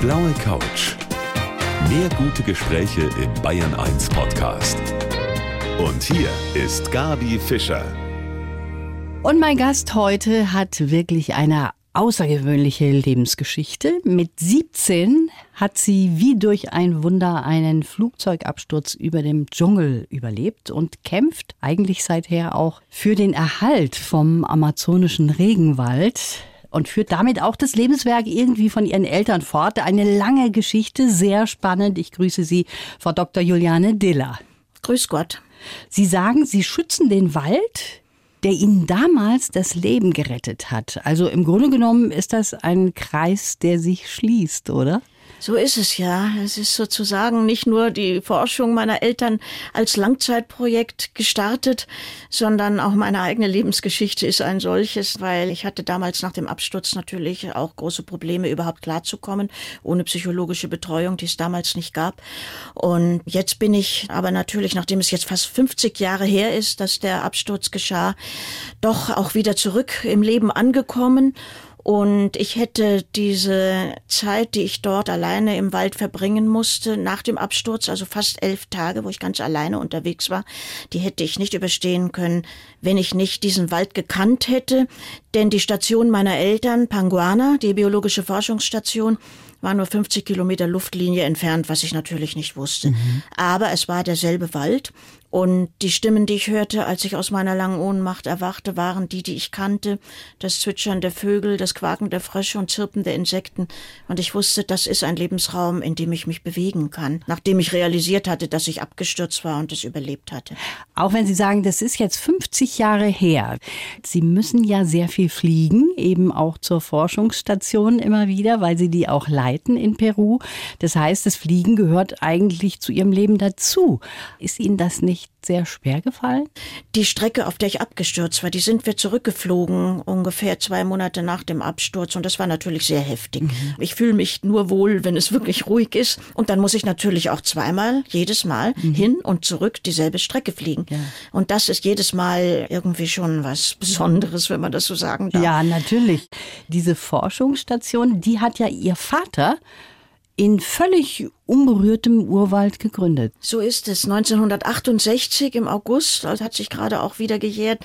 blaue Couch. Mehr gute Gespräche im Bayern 1 Podcast. Und hier ist Gabi Fischer. Und mein Gast heute hat wirklich eine außergewöhnliche Lebensgeschichte. Mit 17 hat sie wie durch ein Wunder einen Flugzeugabsturz über dem Dschungel überlebt und kämpft eigentlich seither auch für den Erhalt vom amazonischen Regenwald und führt damit auch das Lebenswerk irgendwie von ihren Eltern fort. Eine lange Geschichte, sehr spannend. Ich grüße Sie, Frau Dr. Juliane Diller. Grüß Gott. Sie sagen, Sie schützen den Wald, der Ihnen damals das Leben gerettet hat. Also im Grunde genommen ist das ein Kreis, der sich schließt, oder? So ist es ja. Es ist sozusagen nicht nur die Forschung meiner Eltern als Langzeitprojekt gestartet, sondern auch meine eigene Lebensgeschichte ist ein solches, weil ich hatte damals nach dem Absturz natürlich auch große Probleme, überhaupt klarzukommen, ohne psychologische Betreuung, die es damals nicht gab. Und jetzt bin ich aber natürlich, nachdem es jetzt fast 50 Jahre her ist, dass der Absturz geschah, doch auch wieder zurück im Leben angekommen und ich hätte diese Zeit, die ich dort alleine im Wald verbringen musste, nach dem Absturz, also fast elf Tage, wo ich ganz alleine unterwegs war, die hätte ich nicht überstehen können, wenn ich nicht diesen Wald gekannt hätte. Denn die Station meiner Eltern, Panguana, die biologische Forschungsstation, war nur 50 Kilometer Luftlinie entfernt, was ich natürlich nicht wusste. Mhm. Aber es war derselbe Wald und die Stimmen, die ich hörte, als ich aus meiner langen Ohnmacht erwachte, waren die, die ich kannte. Das Zwitschern der Vögel, das Quaken der Frösche und Zirpen der Insekten. Und ich wusste, das ist ein Lebensraum, in dem ich mich bewegen kann. Nachdem ich realisiert hatte, dass ich abgestürzt war und es überlebt hatte. Auch wenn Sie sagen, das ist jetzt 50 Jahre her. Sie müssen ja sehr viel fliegen, eben auch zur Forschungsstation immer wieder, weil Sie die auch leiten in Peru. Das heißt, das Fliegen gehört eigentlich zu Ihrem Leben dazu. Ist Ihnen das nicht nicht sehr schwer gefallen? Die Strecke, auf der ich abgestürzt war, die sind wir zurückgeflogen, ungefähr zwei Monate nach dem Absturz. Und das war natürlich sehr heftig. Mhm. Ich fühle mich nur wohl, wenn es wirklich ruhig ist. Und dann muss ich natürlich auch zweimal, jedes Mal mhm. hin und zurück dieselbe Strecke fliegen. Ja. Und das ist jedes Mal irgendwie schon was Besonderes, wenn man das so sagen darf. Ja, natürlich. Diese Forschungsstation, die hat ja Ihr Vater in völlig unberührtem Urwald gegründet. So ist es. 1968 im August, das hat sich gerade auch wieder gejährt,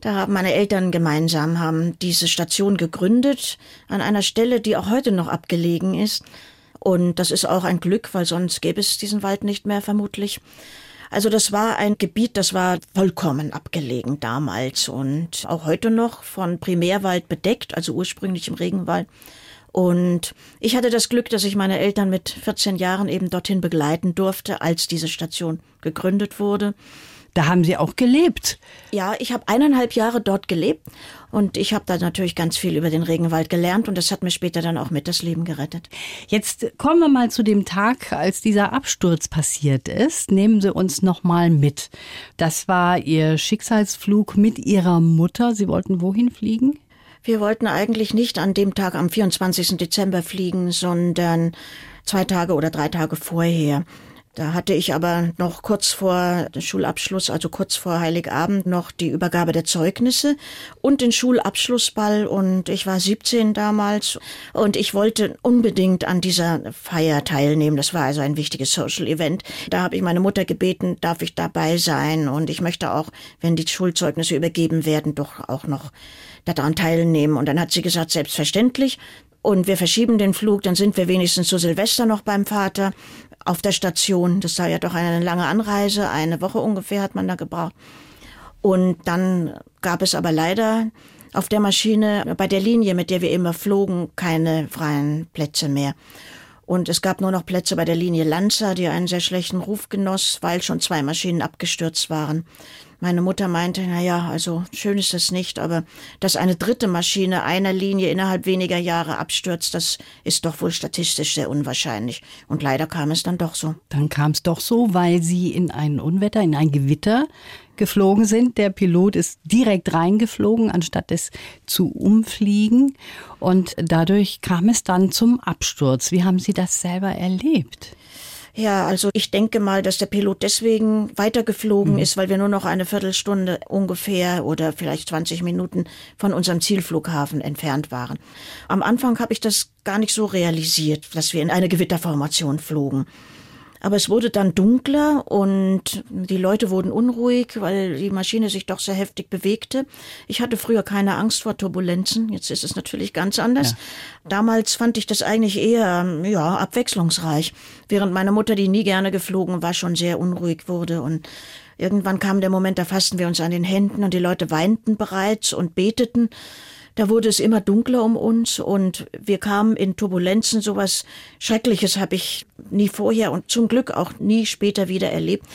da haben meine Eltern gemeinsam haben diese Station gegründet an einer Stelle, die auch heute noch abgelegen ist. Und das ist auch ein Glück, weil sonst gäbe es diesen Wald nicht mehr vermutlich. Also das war ein Gebiet, das war vollkommen abgelegen damals und auch heute noch von Primärwald bedeckt, also ursprünglich im Regenwald. Und ich hatte das Glück, dass ich meine Eltern mit 14 Jahren eben dorthin begleiten durfte, als diese Station gegründet wurde. Da haben Sie auch gelebt. Ja, ich habe eineinhalb Jahre dort gelebt und ich habe da natürlich ganz viel über den Regenwald gelernt und das hat mir später dann auch mit das Leben gerettet. Jetzt kommen wir mal zu dem Tag, als dieser Absturz passiert ist. Nehmen Sie uns noch mal mit. Das war Ihr Schicksalsflug mit Ihrer Mutter. Sie wollten wohin fliegen? Wir wollten eigentlich nicht an dem Tag am 24. Dezember fliegen, sondern zwei Tage oder drei Tage vorher. Da hatte ich aber noch kurz vor Schulabschluss, also kurz vor Heiligabend, noch die Übergabe der Zeugnisse und den Schulabschlussball. Und ich war 17 damals und ich wollte unbedingt an dieser Feier teilnehmen. Das war also ein wichtiges Social Event. Da habe ich meine Mutter gebeten, darf ich dabei sein? Und ich möchte auch, wenn die Schulzeugnisse übergeben werden, doch auch noch daran teilnehmen. Und dann hat sie gesagt, selbstverständlich. Und wir verschieben den Flug, dann sind wir wenigstens zu Silvester noch beim Vater auf der Station. Das war ja doch eine lange Anreise, eine Woche ungefähr hat man da gebraucht. Und dann gab es aber leider auf der Maschine, bei der Linie, mit der wir immer flogen, keine freien Plätze mehr. Und es gab nur noch Plätze bei der Linie Lanza, die einen sehr schlechten Ruf genoss, weil schon zwei Maschinen abgestürzt waren. Meine Mutter meinte, na ja, also schön ist es nicht, aber dass eine dritte Maschine einer Linie innerhalb weniger Jahre abstürzt, das ist doch wohl statistisch sehr unwahrscheinlich. Und leider kam es dann doch so. Dann kam es doch so, weil sie in ein Unwetter, in ein Gewitter geflogen sind. Der Pilot ist direkt reingeflogen, anstatt es zu umfliegen. Und dadurch kam es dann zum Absturz. Wie haben Sie das selber erlebt? Ja, also ich denke mal, dass der Pilot deswegen weitergeflogen mhm. ist, weil wir nur noch eine Viertelstunde ungefähr oder vielleicht 20 Minuten von unserem Zielflughafen entfernt waren. Am Anfang habe ich das gar nicht so realisiert, dass wir in eine Gewitterformation flogen. Aber es wurde dann dunkler und die Leute wurden unruhig, weil die Maschine sich doch sehr heftig bewegte. Ich hatte früher keine Angst vor Turbulenzen. Jetzt ist es natürlich ganz anders. Ja. Damals fand ich das eigentlich eher, ja, abwechslungsreich. Während meine Mutter, die nie gerne geflogen war, schon sehr unruhig wurde und Irgendwann kam der Moment, da fassten wir uns an den Händen und die Leute weinten bereits und beteten. Da wurde es immer dunkler um uns und wir kamen in Turbulenzen. Sowas Schreckliches habe ich nie vorher und zum Glück auch nie später wieder erlebt.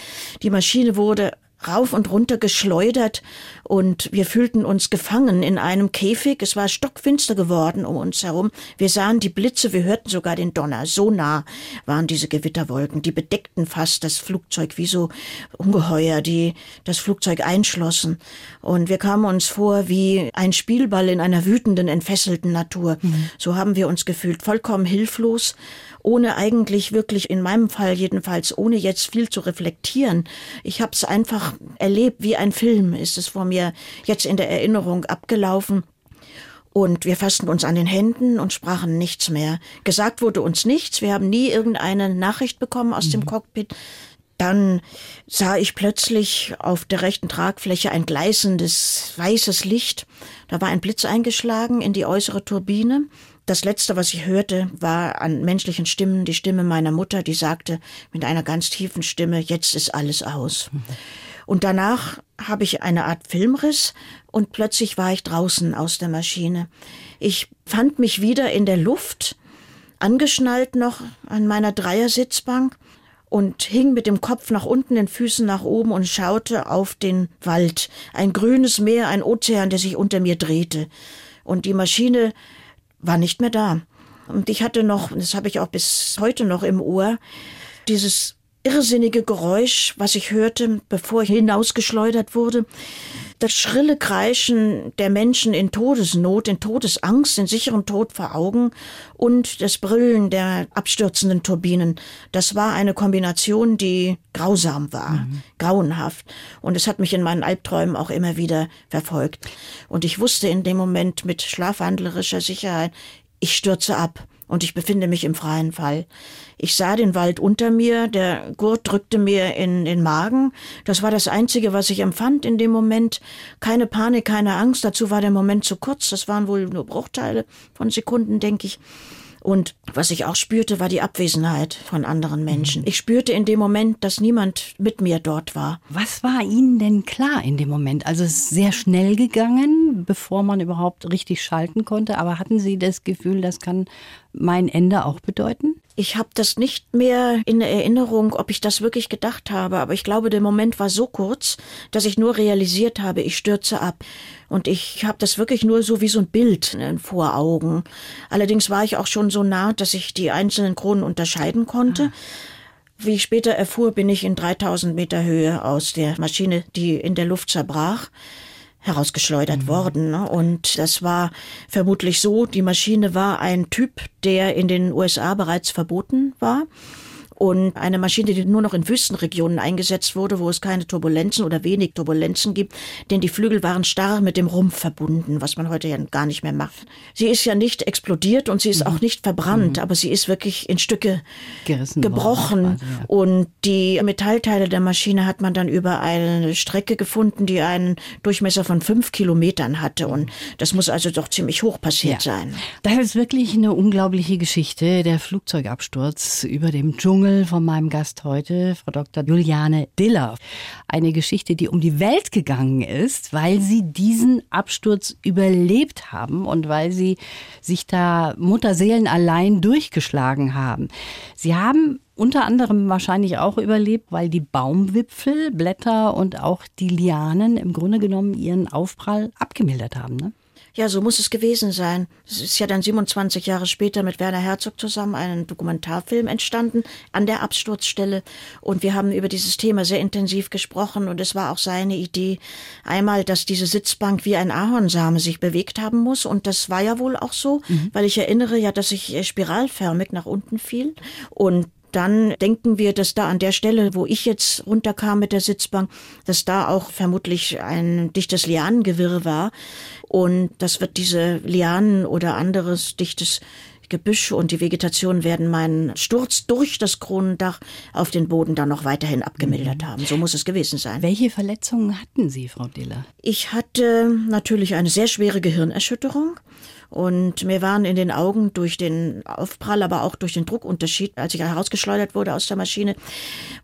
Die Maschine wurde rauf und runter geschleudert und wir fühlten uns gefangen in einem Käfig. Es war stockfinster geworden um uns herum. Wir sahen die Blitze, wir hörten sogar den Donner. So nah waren diese Gewitterwolken. Die bedeckten fast das Flugzeug wie so Ungeheuer, die das Flugzeug einschlossen. Und wir kamen uns vor wie ein Spielball in einer wütenden, entfesselten Natur. Mhm. So haben wir uns gefühlt, vollkommen hilflos ohne eigentlich wirklich, in meinem Fall jedenfalls, ohne jetzt viel zu reflektieren. Ich habe es einfach erlebt, wie ein Film ist es vor mir jetzt in der Erinnerung abgelaufen. Und wir fassten uns an den Händen und sprachen nichts mehr. Gesagt wurde uns nichts. Wir haben nie irgendeine Nachricht bekommen aus mhm. dem Cockpit. Dann sah ich plötzlich auf der rechten Tragfläche ein gleißendes weißes Licht. Da war ein Blitz eingeschlagen in die äußere Turbine. Das Letzte, was ich hörte, war an menschlichen Stimmen die Stimme meiner Mutter, die sagte mit einer ganz tiefen Stimme, jetzt ist alles aus. Und danach habe ich eine Art Filmriss und plötzlich war ich draußen aus der Maschine. Ich fand mich wieder in der Luft, angeschnallt noch an meiner Dreiersitzbank und hing mit dem Kopf nach unten, den Füßen nach oben und schaute auf den Wald. Ein grünes Meer, ein Ozean, der sich unter mir drehte. Und die Maschine war nicht mehr da. Und ich hatte noch, das habe ich auch bis heute noch im Ohr, dieses irrsinnige Geräusch, was ich hörte, bevor ich hinausgeschleudert wurde. Das schrille Kreischen der Menschen in Todesnot, in Todesangst, in sicherem Tod vor Augen und das Brüllen der abstürzenden Turbinen. Das war eine Kombination, die grausam war, mhm. grauenhaft. Und es hat mich in meinen Albträumen auch immer wieder verfolgt. Und ich wusste in dem Moment mit schlafwandlerischer Sicherheit, ich stürze ab und ich befinde mich im freien Fall. Ich sah den Wald unter mir, der Gurt drückte mir in den Magen. Das war das Einzige, was ich empfand in dem Moment. Keine Panik, keine Angst, dazu war der Moment zu kurz. Das waren wohl nur Bruchteile von Sekunden, denke ich. Und was ich auch spürte, war die Abwesenheit von anderen Menschen. Ich spürte in dem Moment, dass niemand mit mir dort war. Was war Ihnen denn klar in dem Moment? Also es ist sehr schnell gegangen, bevor man überhaupt richtig schalten konnte. Aber hatten Sie das Gefühl, das kann mein Ende auch bedeuten? Ich habe das nicht mehr in Erinnerung, ob ich das wirklich gedacht habe, aber ich glaube, der Moment war so kurz, dass ich nur realisiert habe, ich stürze ab. Und ich habe das wirklich nur so wie so ein Bild vor Augen. Allerdings war ich auch schon so nah, dass ich die einzelnen Kronen unterscheiden konnte. Ah. Wie ich später erfuhr, bin ich in 3000 Meter Höhe aus der Maschine, die in der Luft zerbrach, herausgeschleudert mhm. worden. Ne? Und das war vermutlich so, die Maschine war ein Typ, der in den USA bereits verboten war und eine Maschine, die nur noch in Wüstenregionen eingesetzt wurde, wo es keine Turbulenzen oder wenig Turbulenzen gibt, denn die Flügel waren starr mit dem Rumpf verbunden, was man heute ja gar nicht mehr macht. Sie ist ja nicht explodiert und sie ist mhm. auch nicht verbrannt, mhm. aber sie ist wirklich in Stücke Gerissen gebrochen worden, ja. und die Metallteile der Maschine hat man dann über eine Strecke gefunden, die einen Durchmesser von fünf Kilometern hatte und das muss also doch ziemlich hoch passiert ja. sein. Das ist wirklich eine unglaubliche Geschichte, der Flugzeugabsturz über dem Dschungel Dschungel von meinem Gast heute, Frau Dr. Juliane Diller. Eine Geschichte, die um die Welt gegangen ist, weil sie diesen Absturz überlebt haben und weil sie sich da Mutterseelen allein durchgeschlagen haben. Sie haben unter anderem wahrscheinlich auch überlebt, weil die Baumwipfel, Blätter und auch die Lianen im Grunde genommen ihren Aufprall abgemildert haben. Ne? Ja, so muss es gewesen sein. Es ist ja dann 27 Jahre später mit Werner Herzog zusammen ein Dokumentarfilm entstanden an der Absturzstelle. Und wir haben über dieses Thema sehr intensiv gesprochen. Und es war auch seine Idee, einmal, dass diese Sitzbank wie ein Ahornsame sich bewegt haben muss. Und das war ja wohl auch so, mhm. weil ich erinnere ja, dass ich spiralförmig nach unten fiel. Und dann denken wir, dass da an der Stelle, wo ich jetzt runterkam mit der Sitzbank, dass da auch vermutlich ein dichtes Lianengewirr war. Und das wird diese Lianen oder anderes dichtes Gebüsch und die Vegetation werden meinen Sturz durch das Kronendach auf den Boden dann noch weiterhin abgemildert haben. So muss es gewesen sein. Welche Verletzungen hatten Sie, Frau Diller? Ich hatte natürlich eine sehr schwere Gehirnerschütterung. Und mir waren in den Augen durch den Aufprall, aber auch durch den Druckunterschied, als ich herausgeschleudert wurde aus der Maschine,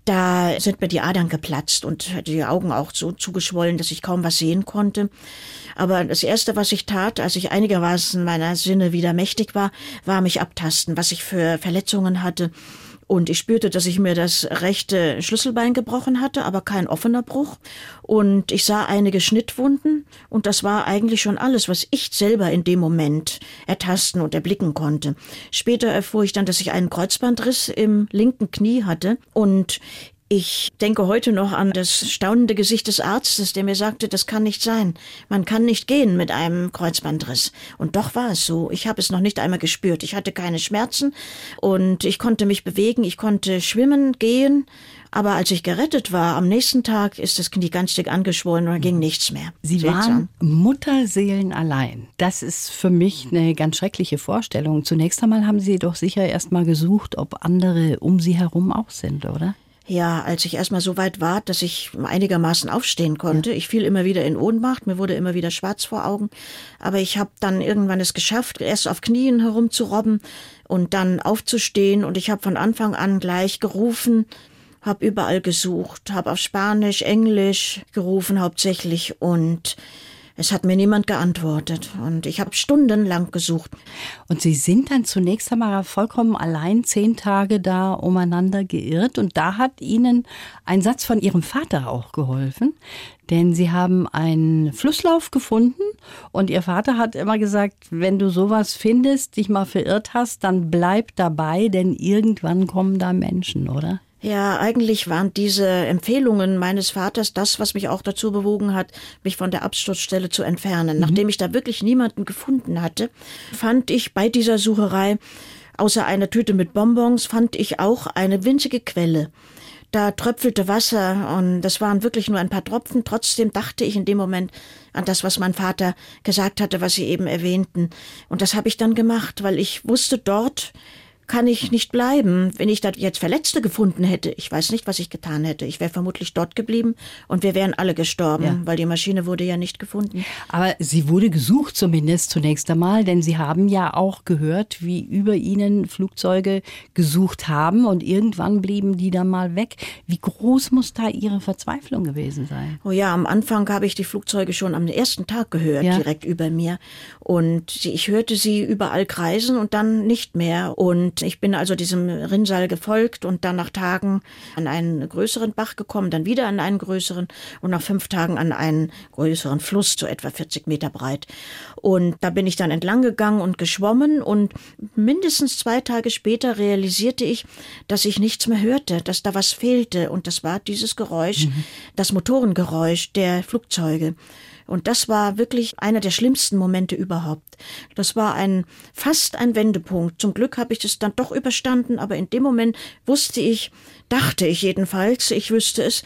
da sind mir die Adern geplatzt und die Augen auch so zugeschwollen, dass ich kaum was sehen konnte. Aber das Erste, was ich tat, als ich einigermaßen meiner Sinne wieder mächtig war, war mich abtasten, was ich für Verletzungen hatte. Und ich spürte, dass ich mir das rechte Schlüsselbein gebrochen hatte, aber kein offener Bruch. Und ich sah einige Schnittwunden. Und das war eigentlich schon alles, was ich selber in dem Moment ertasten und erblicken konnte. Später erfuhr ich dann, dass ich einen Kreuzbandriss im linken Knie hatte. Und ich denke heute noch an das staunende Gesicht des Arztes, der mir sagte, das kann nicht sein. Man kann nicht gehen mit einem Kreuzbandriss. Und doch war es so. Ich habe es noch nicht einmal gespürt. Ich hatte keine Schmerzen und ich konnte mich bewegen, ich konnte schwimmen, gehen. Aber als ich gerettet war, am nächsten Tag ist das Knie ganz dick angeschwollen und ging nichts mehr. Sie Seltsam. waren Mutterseelen allein. Das ist für mich eine ganz schreckliche Vorstellung. Zunächst einmal haben Sie doch sicher erst mal gesucht, ob andere um Sie herum auch sind, oder? Ja, als ich erstmal so weit war, dass ich einigermaßen aufstehen konnte. Ja. Ich fiel immer wieder in Ohnmacht, mir wurde immer wieder schwarz vor Augen. Aber ich habe dann irgendwann es geschafft, erst auf Knien herumzurobben und dann aufzustehen. Und ich habe von Anfang an gleich gerufen, habe überall gesucht, habe auf Spanisch, Englisch gerufen hauptsächlich und es hat mir niemand geantwortet und ich habe stundenlang gesucht. Und Sie sind dann zunächst einmal vollkommen allein zehn Tage da umeinander geirrt und da hat Ihnen ein Satz von Ihrem Vater auch geholfen, denn Sie haben einen Flusslauf gefunden und Ihr Vater hat immer gesagt, wenn du sowas findest, dich mal verirrt hast, dann bleib dabei, denn irgendwann kommen da Menschen, oder? Ja, eigentlich waren diese Empfehlungen meines Vaters das, was mich auch dazu bewogen hat, mich von der Absturzstelle zu entfernen. Mhm. Nachdem ich da wirklich niemanden gefunden hatte, fand ich bei dieser Sucherei außer einer Tüte mit Bonbons fand ich auch eine winzige Quelle. Da tröpfelte Wasser und das waren wirklich nur ein paar Tropfen. Trotzdem dachte ich in dem Moment an das, was mein Vater gesagt hatte, was Sie eben erwähnten. Und das habe ich dann gemacht, weil ich wusste dort, kann ich nicht bleiben. Wenn ich da jetzt Verletzte gefunden hätte, ich weiß nicht, was ich getan hätte. Ich wäre vermutlich dort geblieben und wir wären alle gestorben, ja. weil die Maschine wurde ja nicht gefunden. Aber sie wurde gesucht zumindest zunächst einmal, denn Sie haben ja auch gehört, wie über Ihnen Flugzeuge gesucht haben und irgendwann blieben die dann mal weg. Wie groß muss da Ihre Verzweiflung gewesen sein? Oh ja, am Anfang habe ich die Flugzeuge schon am ersten Tag gehört, ja. direkt über mir. Und ich hörte sie überall kreisen und dann nicht mehr. Und und ich bin also diesem Rinnsal gefolgt und dann nach Tagen an einen größeren Bach gekommen, dann wieder an einen größeren und nach fünf Tagen an einen größeren Fluss, so etwa 40 Meter breit. Und da bin ich dann entlang gegangen und geschwommen und mindestens zwei Tage später realisierte ich, dass ich nichts mehr hörte, dass da was fehlte und das war dieses Geräusch, mhm. das Motorengeräusch der Flugzeuge. Und das war wirklich einer der schlimmsten Momente überhaupt. Das war ein fast ein Wendepunkt. Zum Glück habe ich das dann doch überstanden, aber in dem Moment wusste ich, dachte ich jedenfalls, ich wüsste es,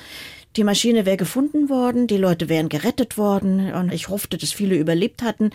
die Maschine wäre gefunden worden, die Leute wären gerettet worden und ich hoffte, dass viele überlebt hatten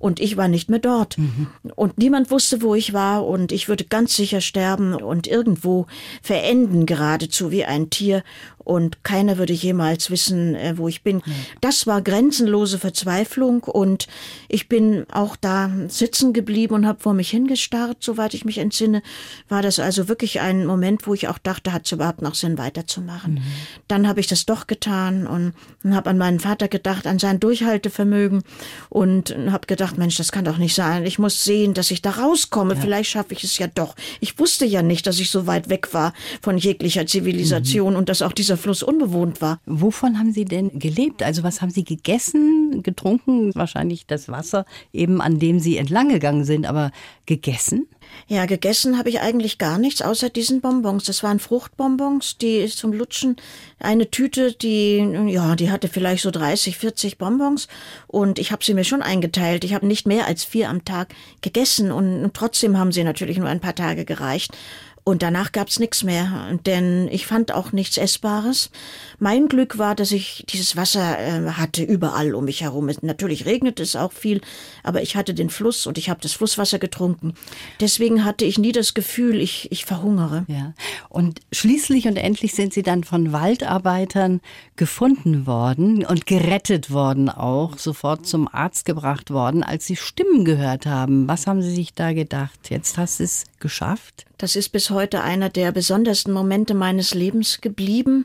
und ich war nicht mehr dort. Mhm. Und niemand wusste, wo ich war und ich würde ganz sicher sterben und irgendwo verenden geradezu wie ein Tier und keiner würde jemals wissen, äh, wo ich bin. Das war grenzenlose Verzweiflung und ich bin auch da sitzen geblieben und habe vor mich hingestarrt, soweit ich mich entsinne. War das also wirklich ein Moment, wo ich auch dachte, hat es überhaupt noch Sinn weiterzumachen. Mhm. Dann habe ich das doch getan und, und habe an meinen Vater gedacht, an sein Durchhaltevermögen und habe gedacht, Mensch, das kann doch nicht sein. Ich muss sehen, dass ich da rauskomme. Ja. Vielleicht schaffe ich es ja doch. Ich wusste ja nicht, dass ich so weit weg war von jeglicher Zivilisation mhm. und dass auch dieser Fluss unbewohnt war. Wovon haben Sie denn gelebt? Also was haben Sie gegessen, getrunken? Wahrscheinlich das Wasser, eben an dem Sie entlang gegangen sind, aber gegessen? Ja, gegessen habe ich eigentlich gar nichts außer diesen Bonbons. Das waren Fruchtbonbons, die zum Lutschen eine Tüte, die ja, die hatte vielleicht so 30, 40 Bonbons und ich habe sie mir schon eingeteilt. Ich habe nicht mehr als vier am Tag gegessen und trotzdem haben sie natürlich nur ein paar Tage gereicht. Und danach gab's nichts mehr, denn ich fand auch nichts Essbares. Mein Glück war, dass ich dieses Wasser äh, hatte überall um mich herum. Natürlich regnet es auch viel, aber ich hatte den Fluss und ich habe das Flusswasser getrunken. Deswegen hatte ich nie das Gefühl, ich, ich verhungere. Ja. Und schließlich und endlich sind Sie dann von Waldarbeitern gefunden worden und gerettet worden auch, sofort zum Arzt gebracht worden, als Sie Stimmen gehört haben. Was haben Sie sich da gedacht? Jetzt hast du es geschafft? Das ist bis heute einer der besondersten Momente meines Lebens geblieben.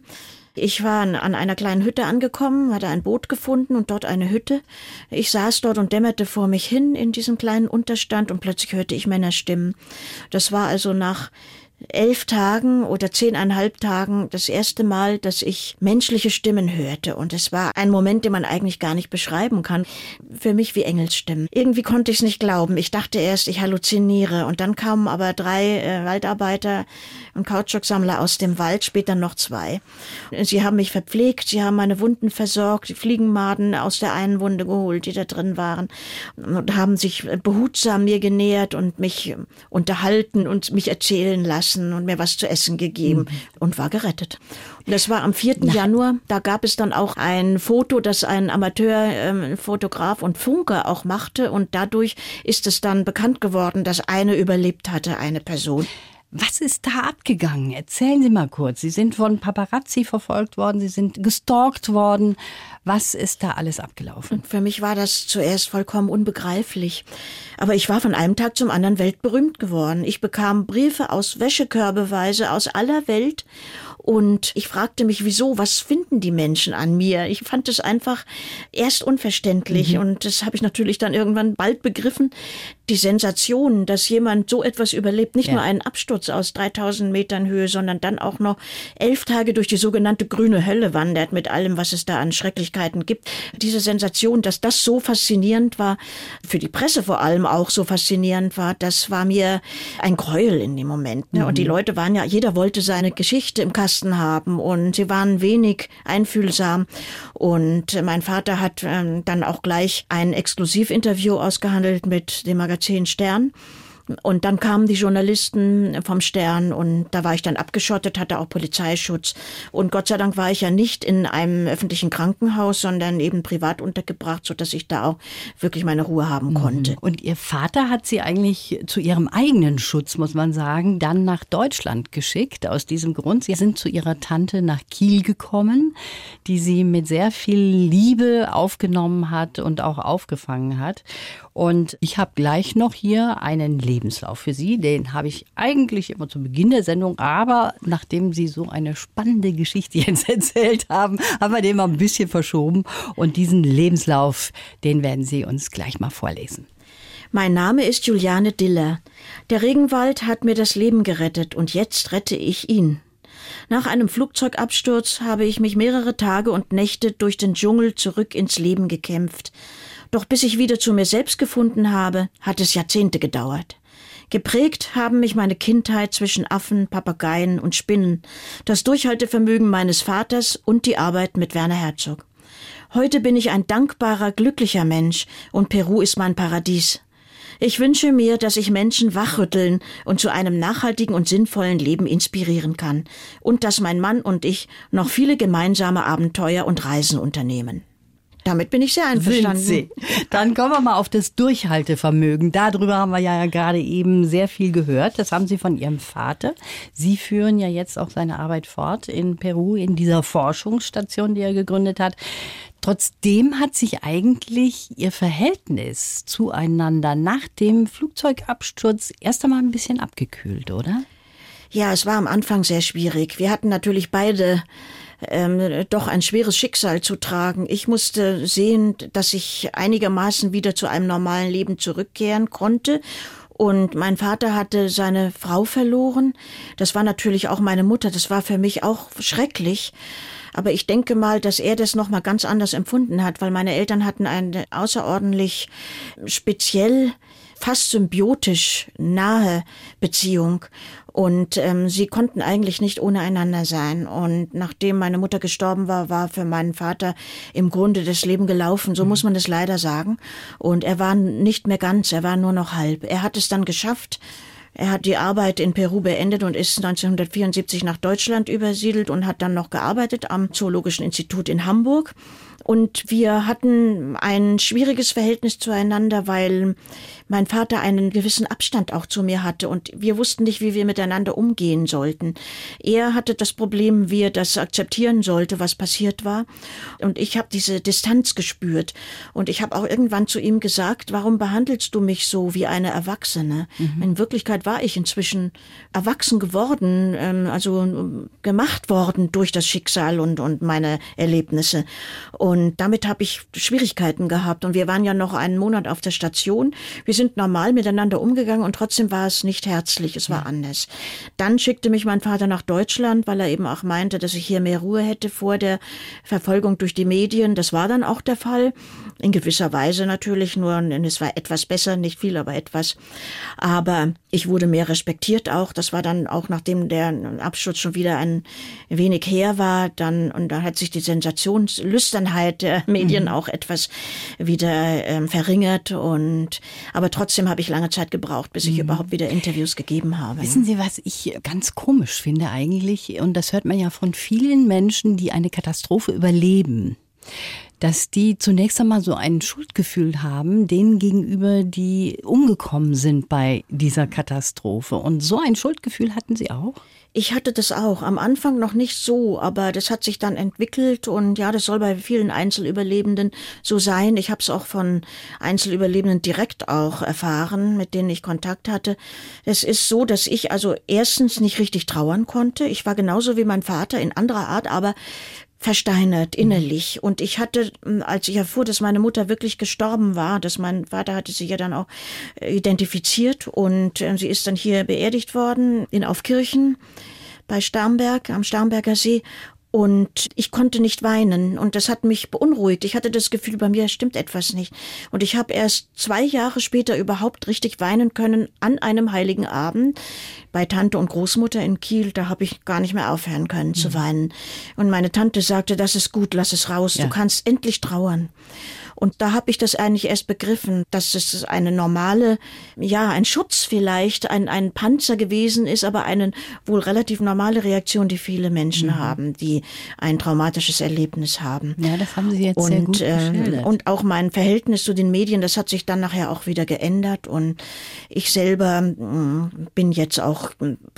Ich war an einer kleinen Hütte angekommen, hatte ein Boot gefunden und dort eine Hütte. Ich saß dort und dämmerte vor mich hin in diesem kleinen Unterstand und plötzlich hörte ich Männerstimmen. Das war also nach elf Tagen oder zehneinhalb Tagen das erste Mal, dass ich menschliche Stimmen hörte. Und es war ein Moment, den man eigentlich gar nicht beschreiben kann. Für mich wie Engelsstimmen. Irgendwie konnte ich es nicht glauben. Ich dachte erst, ich halluziniere. Und dann kamen aber drei äh, Waldarbeiter und Kautschuksammler aus dem Wald, später noch zwei. Sie haben mich verpflegt, sie haben meine Wunden versorgt, die Fliegenmaden aus der einen Wunde geholt, die da drin waren. Und haben sich behutsam mir genähert und mich unterhalten und mich erzählen lassen lassen und mir was zu essen gegeben mhm. und war gerettet. Und das war am 4. Na. Januar. Da gab es dann auch ein Foto, das ein Amateurfotograf ähm, und Funker auch machte. Und dadurch ist es dann bekannt geworden, dass eine überlebt hatte, eine Person. Was ist da abgegangen? Erzählen Sie mal kurz. Sie sind von Paparazzi verfolgt worden, Sie sind gestalkt worden. Was ist da alles abgelaufen? Für mich war das zuerst vollkommen unbegreiflich. Aber ich war von einem Tag zum anderen weltberühmt geworden. Ich bekam Briefe aus Wäschekörbeweise aus aller Welt und ich fragte mich, wieso, was finden die Menschen an mir? Ich fand es einfach erst unverständlich mhm. und das habe ich natürlich dann irgendwann bald begriffen. Die Sensation, dass jemand so etwas überlebt, nicht ja. nur einen Absturz aus 3000 Metern Höhe, sondern dann auch noch elf Tage durch die sogenannte grüne Hölle wandert mit allem, was es da an Schrecklichkeiten gibt. Diese Sensation, dass das so faszinierend war, für die Presse vor allem auch so faszinierend war, das war mir ein Gräuel in dem Moment. Ne? Mhm. Und die Leute waren ja, jeder wollte seine Geschichte im Kasten Kasten haben und sie waren wenig einfühlsam. Und mein Vater hat ähm, dann auch gleich ein Exklusivinterview ausgehandelt mit dem Magazin Stern. Und dann kamen die Journalisten vom Stern und da war ich dann abgeschottet, hatte auch Polizeischutz. Und Gott sei Dank war ich ja nicht in einem öffentlichen Krankenhaus, sondern eben privat untergebracht, so dass ich da auch wirklich meine Ruhe haben mhm. konnte. Und Ihr Vater hat Sie eigentlich zu Ihrem eigenen Schutz, muss man sagen, dann nach Deutschland geschickt. Aus diesem Grund, Sie sind zu Ihrer Tante nach Kiel gekommen, die Sie mit sehr viel Liebe aufgenommen hat und auch aufgefangen hat. Und ich habe gleich noch hier einen Lebenslauf für Sie. Den habe ich eigentlich immer zu Beginn der Sendung, aber nachdem Sie so eine spannende Geschichte jetzt erzählt haben, haben wir den mal ein bisschen verschoben. Und diesen Lebenslauf, den werden Sie uns gleich mal vorlesen. Mein Name ist Juliane Diller. Der Regenwald hat mir das Leben gerettet und jetzt rette ich ihn. Nach einem Flugzeugabsturz habe ich mich mehrere Tage und Nächte durch den Dschungel zurück ins Leben gekämpft. Doch bis ich wieder zu mir selbst gefunden habe, hat es Jahrzehnte gedauert. Geprägt haben mich meine Kindheit zwischen Affen, Papageien und Spinnen, das Durchhaltevermögen meines Vaters und die Arbeit mit Werner Herzog. Heute bin ich ein dankbarer, glücklicher Mensch und Peru ist mein Paradies. Ich wünsche mir, dass ich Menschen wachrütteln und zu einem nachhaltigen und sinnvollen Leben inspirieren kann und dass mein Mann und ich noch viele gemeinsame Abenteuer und Reisen unternehmen. Damit bin ich sehr einverstanden. Sind Sie. Dann kommen wir mal auf das Durchhaltevermögen. Darüber haben wir ja gerade eben sehr viel gehört. Das haben Sie von Ihrem Vater. Sie führen ja jetzt auch seine Arbeit fort in Peru, in dieser Forschungsstation, die er gegründet hat. Trotzdem hat sich eigentlich Ihr Verhältnis zueinander nach dem Flugzeugabsturz erst einmal ein bisschen abgekühlt, oder? Ja, es war am Anfang sehr schwierig. Wir hatten natürlich beide ähm, doch ein schweres Schicksal zu tragen. Ich musste sehen, dass ich einigermaßen wieder zu einem normalen Leben zurückkehren konnte. Und mein Vater hatte seine Frau verloren. Das war natürlich auch meine Mutter. Das war für mich auch schrecklich. Aber ich denke mal, dass er das noch mal ganz anders empfunden hat, weil meine Eltern hatten eine außerordentlich speziell fast symbiotisch nahe Beziehung. Und ähm, sie konnten eigentlich nicht ohne einander sein. Und nachdem meine Mutter gestorben war, war für meinen Vater im Grunde das Leben gelaufen. So mhm. muss man es leider sagen. Und er war nicht mehr ganz, er war nur noch halb. Er hat es dann geschafft, Er hat die Arbeit in Peru beendet und ist 1974 nach Deutschland übersiedelt und hat dann noch gearbeitet am Zoologischen Institut in Hamburg. Und wir hatten ein schwieriges Verhältnis zueinander, weil mein Vater einen gewissen Abstand auch zu mir hatte und wir wussten nicht, wie wir miteinander umgehen sollten. Er hatte das Problem, wie er das akzeptieren sollte, was passiert war. Und ich habe diese Distanz gespürt. Und ich habe auch irgendwann zu ihm gesagt, warum behandelst du mich so wie eine Erwachsene? Mhm. In Wirklichkeit war ich inzwischen erwachsen geworden, ähm, also gemacht worden durch das Schicksal und, und meine Erlebnisse. Und damit habe ich Schwierigkeiten gehabt. Und wir waren ja noch einen Monat auf der Station. Wir sind normal miteinander umgegangen und trotzdem war es nicht herzlich, es war ja. anders. Dann schickte mich mein Vater nach Deutschland, weil er eben auch meinte, dass ich hier mehr Ruhe hätte vor der Verfolgung durch die Medien. Das war dann auch der Fall. In gewisser Weise natürlich, nur es war etwas besser, nicht viel, aber etwas. Aber ich wurde mehr respektiert auch. Das war dann auch, nachdem der Absturz schon wieder ein wenig her war, dann, und da hat sich die Sensationslüsternheit der Medien mhm. auch etwas wieder ähm, verringert und, aber aber trotzdem habe ich lange Zeit gebraucht, bis ich mhm. überhaupt wieder Interviews gegeben habe. Wissen Sie, was ich ganz komisch finde eigentlich? Und das hört man ja von vielen Menschen, die eine Katastrophe überleben dass die zunächst einmal so ein Schuldgefühl haben, denen gegenüber, die umgekommen sind bei dieser Katastrophe. Und so ein Schuldgefühl hatten Sie auch? Ich hatte das auch. Am Anfang noch nicht so, aber das hat sich dann entwickelt und ja, das soll bei vielen Einzelüberlebenden so sein. Ich habe es auch von Einzelüberlebenden direkt auch erfahren, mit denen ich Kontakt hatte. Es ist so, dass ich also erstens nicht richtig trauern konnte. Ich war genauso wie mein Vater in anderer Art, aber versteinert innerlich. Und ich hatte, als ich erfuhr, dass meine Mutter wirklich gestorben war, dass mein Vater hatte sie ja dann auch äh, identifiziert und äh, sie ist dann hier beerdigt worden in Aufkirchen bei Starnberg am Starnberger See und ich konnte nicht weinen und das hat mich beunruhigt. Ich hatte das Gefühl, bei mir stimmt etwas nicht. Und ich habe erst zwei Jahre später überhaupt richtig weinen können an einem heiligen Abend bei Tante und Großmutter in Kiel. Da habe ich gar nicht mehr aufhören können mhm. zu weinen. Und meine Tante sagte, das ist gut, lass es raus. Ja. Du kannst endlich trauern. Und da habe ich das eigentlich erst begriffen, dass es eine normale, ja, ein Schutz vielleicht, ein, ein Panzer gewesen ist, aber eine wohl relativ normale Reaktion, die viele Menschen mhm. haben, die ein traumatisches Erlebnis haben. Ja, das haben Sie jetzt und, sehr gut äh, Und auch mein Verhältnis zu den Medien, das hat sich dann nachher auch wieder geändert. Und ich selber mh, bin jetzt auch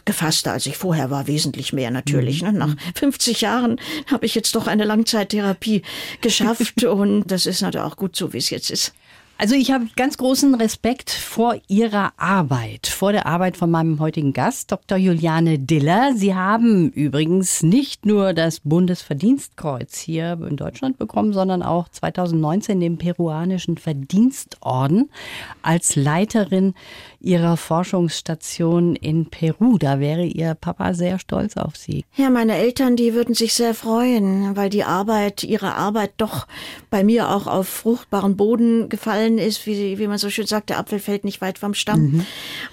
gefasster, als ich vorher war, wesentlich mehr natürlich. Mhm. Ne? Nach 50 Jahren habe ich jetzt doch eine Langzeittherapie geschafft und das ist natürlich auch gut so, wie es jetzt ist. Also ich habe ganz großen Respekt vor Ihrer Arbeit, vor der Arbeit von meinem heutigen Gast, Dr. Juliane Diller. Sie haben übrigens nicht nur das Bundesverdienstkreuz hier in Deutschland bekommen, sondern auch 2019 den peruanischen Verdienstorden als Leiterin Ihrer Forschungsstation in Peru. Da wäre Ihr Papa sehr stolz auf Sie. Ja, meine Eltern, die würden sich sehr freuen, weil die Arbeit, ihre Arbeit doch bei mir auch auf fruchtbaren Boden gefallen ist, wie, wie man so schön sagt, der Apfel fällt nicht weit vom Stamm. Mhm.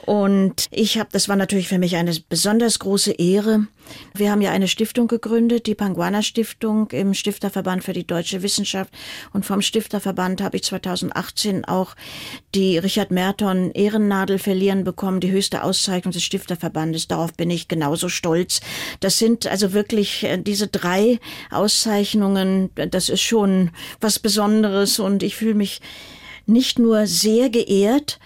Und ich habe, das war natürlich für mich eine besonders große Ehre. Wir haben ja eine Stiftung gegründet, die Panguana Stiftung im Stifterverband für die deutsche Wissenschaft. Und vom Stifterverband habe ich 2018 auch die Richard Merton Ehrennadel Adel verlieren bekommen, die höchste Auszeichnung des Stifterverbandes. Darauf bin ich genauso stolz. Das sind also wirklich äh, diese drei Auszeichnungen, das ist schon was Besonderes und ich fühle mich nicht nur sehr geehrt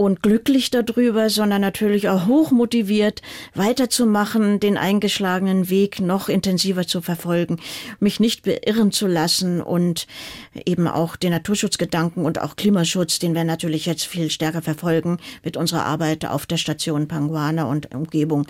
und glücklich darüber, sondern natürlich auch hoch motiviert, weiterzumachen, den eingeschlagenen Weg noch intensiver zu verfolgen, mich nicht beirren zu lassen und eben auch den Naturschutzgedanken und auch Klimaschutz, den wir natürlich jetzt viel stärker verfolgen mit unserer Arbeit auf der Station Panguana und Umgebung,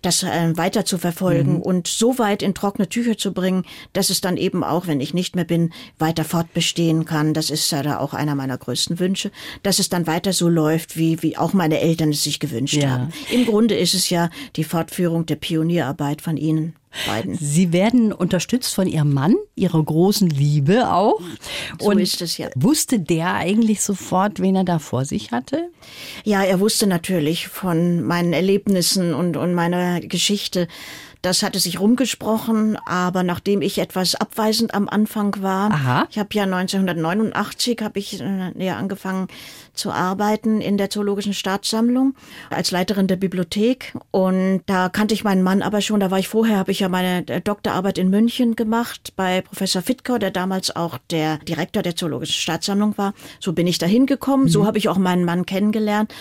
das äh, weiter zu verfolgen mhm. und so weit in trockene Tücher zu bringen, dass es dann eben auch, wenn ich nicht mehr bin, weiter fortbestehen kann. Das ist ja da auch einer meiner größten Wünsche, dass es dann weiter so läuft, wie, wie auch meine Eltern es sich gewünscht ja. haben. Im Grunde ist es ja die Fortführung der Pionierarbeit von Ihnen. Beiden. Sie werden unterstützt von Ihrem Mann, Ihrer großen Liebe auch. So Und ist es ja. Wusste der eigentlich sofort, wen er da vor sich hatte? Ja, er wusste natürlich von meinen Erlebnissen und, und meiner Geschichte, Das hatte sich rumgesprochen, aber nachdem ich etwas abweisend am Anfang war, Aha. ich habe ja 1989 habe ich äh, ja angefangen zu arbeiten in der Zoologischen Staatssammlung als Leiterin der Bibliothek und da kannte ich meinen Mann aber schon, da war ich vorher, habe ich ja meine äh, Doktorarbeit in München gemacht bei Professor Fittkau, der damals auch der Direktor der Zoologischen Staatssammlung war. So bin ich da hingekommen, mhm. so habe ich auch meinen Mann kennengelernt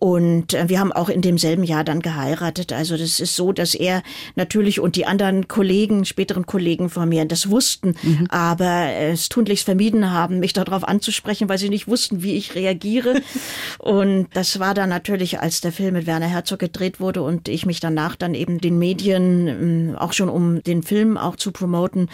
und äh, wir haben auch in demselben Jahr dann geheiratet. Also das ist so, dass er natürlich und die anderen Kollegen, späteren Kollegen von mir, das wussten, mhm. aber es tunlichst vermieden haben, mich darauf anzusprechen, weil sie nicht wussten, wie ich reagiere. und das war dann natürlich, als der Film mit Werner Herzog gedreht wurde und ich mich danach dann eben den Medien, ähm, auch schon um den Film auch zu promoten,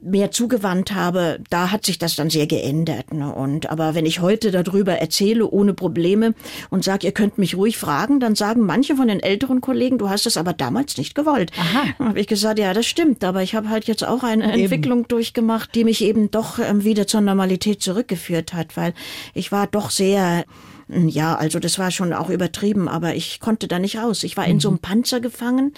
mehr zugewandt habe, da hat sich das dann sehr geändert. Ne? Und aber wenn ich heute darüber erzähle, ohne Probleme und sage, ihr könnt könnt mich ruhig fragen, dann sagen manche von den älteren Kollegen, du hast es aber damals nicht gewollt. Aha. Habe ich gesagt, ja, das stimmt, aber ich habe halt jetzt auch eine eben. Entwicklung durchgemacht, die mich eben doch ähm, wieder zur Normalität zurückgeführt hat, weil ich war doch sehr ja, also das war schon auch übertrieben, aber ich konnte da nicht raus. Ich war in so einem mhm. Panzer gefangen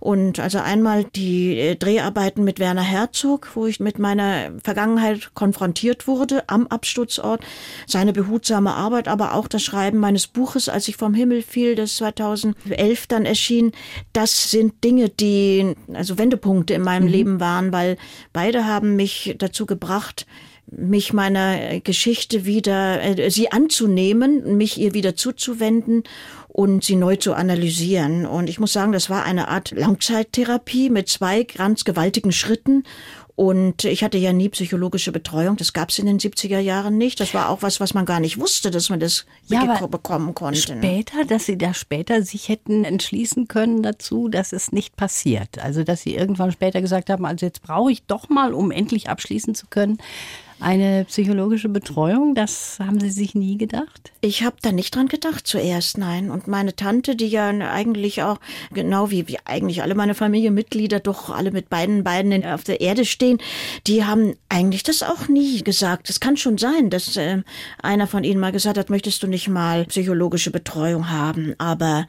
und also einmal die äh, Dreharbeiten mit Werner Herzog, wo ich mit meiner Vergangenheit konfrontiert wurde am Absturzort, seine behutsame Arbeit, aber auch das Schreiben meines Buches, als ich vom Himmel fiel, das 2011 dann erschien. Das sind Dinge, die also Wendepunkte in meinem mhm. Leben waren, weil beide haben mich dazu gebracht, mich meiner Geschichte wieder, äh, sie anzunehmen, mich ihr wieder zuzuwenden und sie neu zu analysieren. Und ich muss sagen, das war eine Art Langzeittherapie mit zwei ganz gewaltigen Schritten. Und ich hatte ja nie psychologische Betreuung. Das gab es in den 70er Jahren nicht. Das war auch was, was man gar nicht wusste, dass man das ja, bekommen konnte. Später, dass Sie da später sich hätten entschließen können dazu, dass es nicht passiert. Also, dass Sie irgendwann später gesagt haben, also jetzt brauche ich doch mal, um endlich abschließen zu können, eine psychologische Betreuung, das haben Sie sich nie gedacht? Ich habe da nicht dran gedacht zuerst, nein. Und meine Tante, die ja eigentlich auch, genau wie, wie eigentlich alle meine Familienmitglieder, doch alle mit beiden Beinen auf der Erde stehen, die haben eigentlich das auch nie gesagt. Es kann schon sein, dass äh, einer von ihnen mal gesagt hat, möchtest du nicht mal psychologische Betreuung haben, aber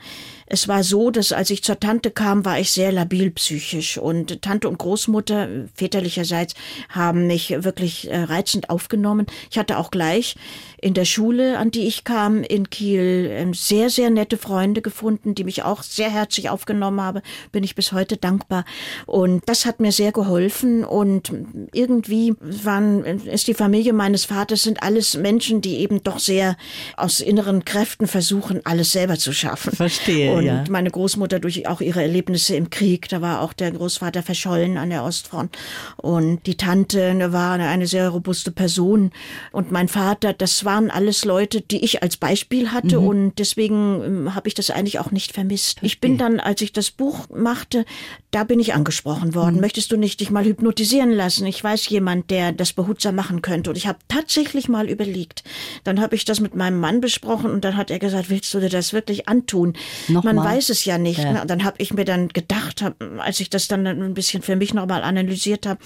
es war so, dass als ich zur Tante kam, war ich sehr labil psychisch und Tante und Großmutter väterlicherseits haben mich wirklich äh, reizend aufgenommen. Ich hatte auch gleich in der Schule, an die ich kam, in Kiel, ähm, sehr, sehr nette Freunde gefunden, die mich auch sehr herzlich aufgenommen haben. Bin ich bis heute dankbar. Und das hat mir sehr geholfen. Und irgendwie waren, ist die Familie meines Vaters sind alles Menschen, die eben doch sehr aus inneren Kräften versuchen, alles selber zu schaffen. Verstehe. Und ja. meine Großmutter durch auch ihre Erlebnisse im Krieg, da war auch der Großvater verschollen an der Ostfront. Und die Tante ne, war eine sehr robuste Person. Und mein Vater, das war waren alles Leute, die ich als Beispiel hatte mhm. und deswegen ähm, habe ich das eigentlich auch nicht vermisst. Ich bin dann, als ich das Buch machte, da bin ich angesprochen worden. Mhm. Möchtest du nicht dich mal hypnotisieren lassen? Ich weiß jemand, der das behutsam machen könnte. Und ich habe tatsächlich mal überlegt. Dann habe ich das mit meinem Mann besprochen und dann hat er gesagt, willst du dir das wirklich antun? Nochmal? Man weiß es ja nicht. Ja. Ne? Und dann habe ich mir dann gedacht, als ich das dann ein bisschen für mich nochmal analysiert habe,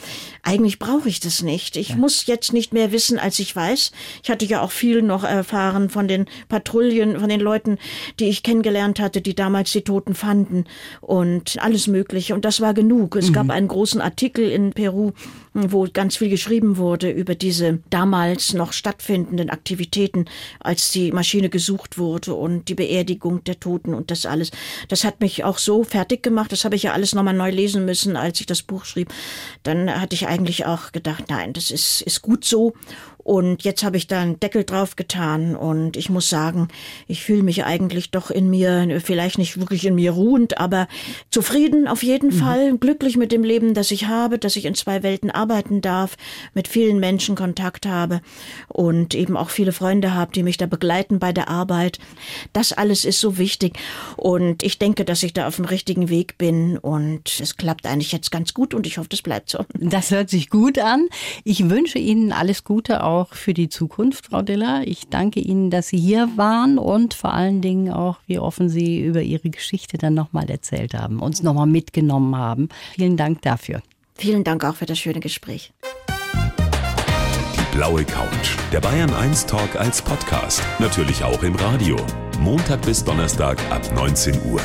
eigentlich brauche ich das nicht. Ich ja. muss jetzt nicht mehr wissen, als ich weiß. Ich hatte ja auch viel noch erfahren von den Patrouillen, von den Leuten, die ich kennengelernt hatte, die damals die Toten fanden und alles Mögliche. Und das war genug. Es mhm. gab einen großen Artikel in Peru, wo ganz viel geschrieben wurde über diese damals noch stattfindenden Aktivitäten, als die Maschine gesucht wurde und die Beerdigung der Toten und das alles. Das hat mich auch so fertig gemacht. Das habe ich ja alles nochmal neu lesen müssen, als ich das Buch schrieb. Dann hatte ich eigentlich auch gedacht, nein, das ist, ist gut so. Und jetzt habe ich da einen Deckel drauf getan und ich muss sagen, ich fühle mich eigentlich doch in mir, vielleicht nicht wirklich in mir ruhend, aber zufrieden auf jeden mhm. Fall, glücklich mit dem Leben, das ich habe, dass ich in zwei Welten arbeiten darf, mit vielen Menschen Kontakt habe und eben auch viele Freunde habe, die mich da begleiten bei der Arbeit. Das alles ist so wichtig und ich denke, dass ich da auf dem richtigen Weg bin und es klappt eigentlich jetzt ganz gut und ich hoffe, das bleibt so. Das hört sich gut an. Ich wünsche Ihnen alles Gute auch auch für die Zukunft, Frau Diller. Ich danke Ihnen, dass Sie hier waren und vor allen Dingen auch, wie offen Sie über Ihre Geschichte dann nochmal erzählt haben, uns nochmal mitgenommen haben. Vielen Dank dafür. Vielen Dank auch für das schöne Gespräch. Die blaue Couch. Der Bayern 1 Talk als Podcast. Natürlich auch im Radio. Montag bis Donnerstag ab 19 Uhr.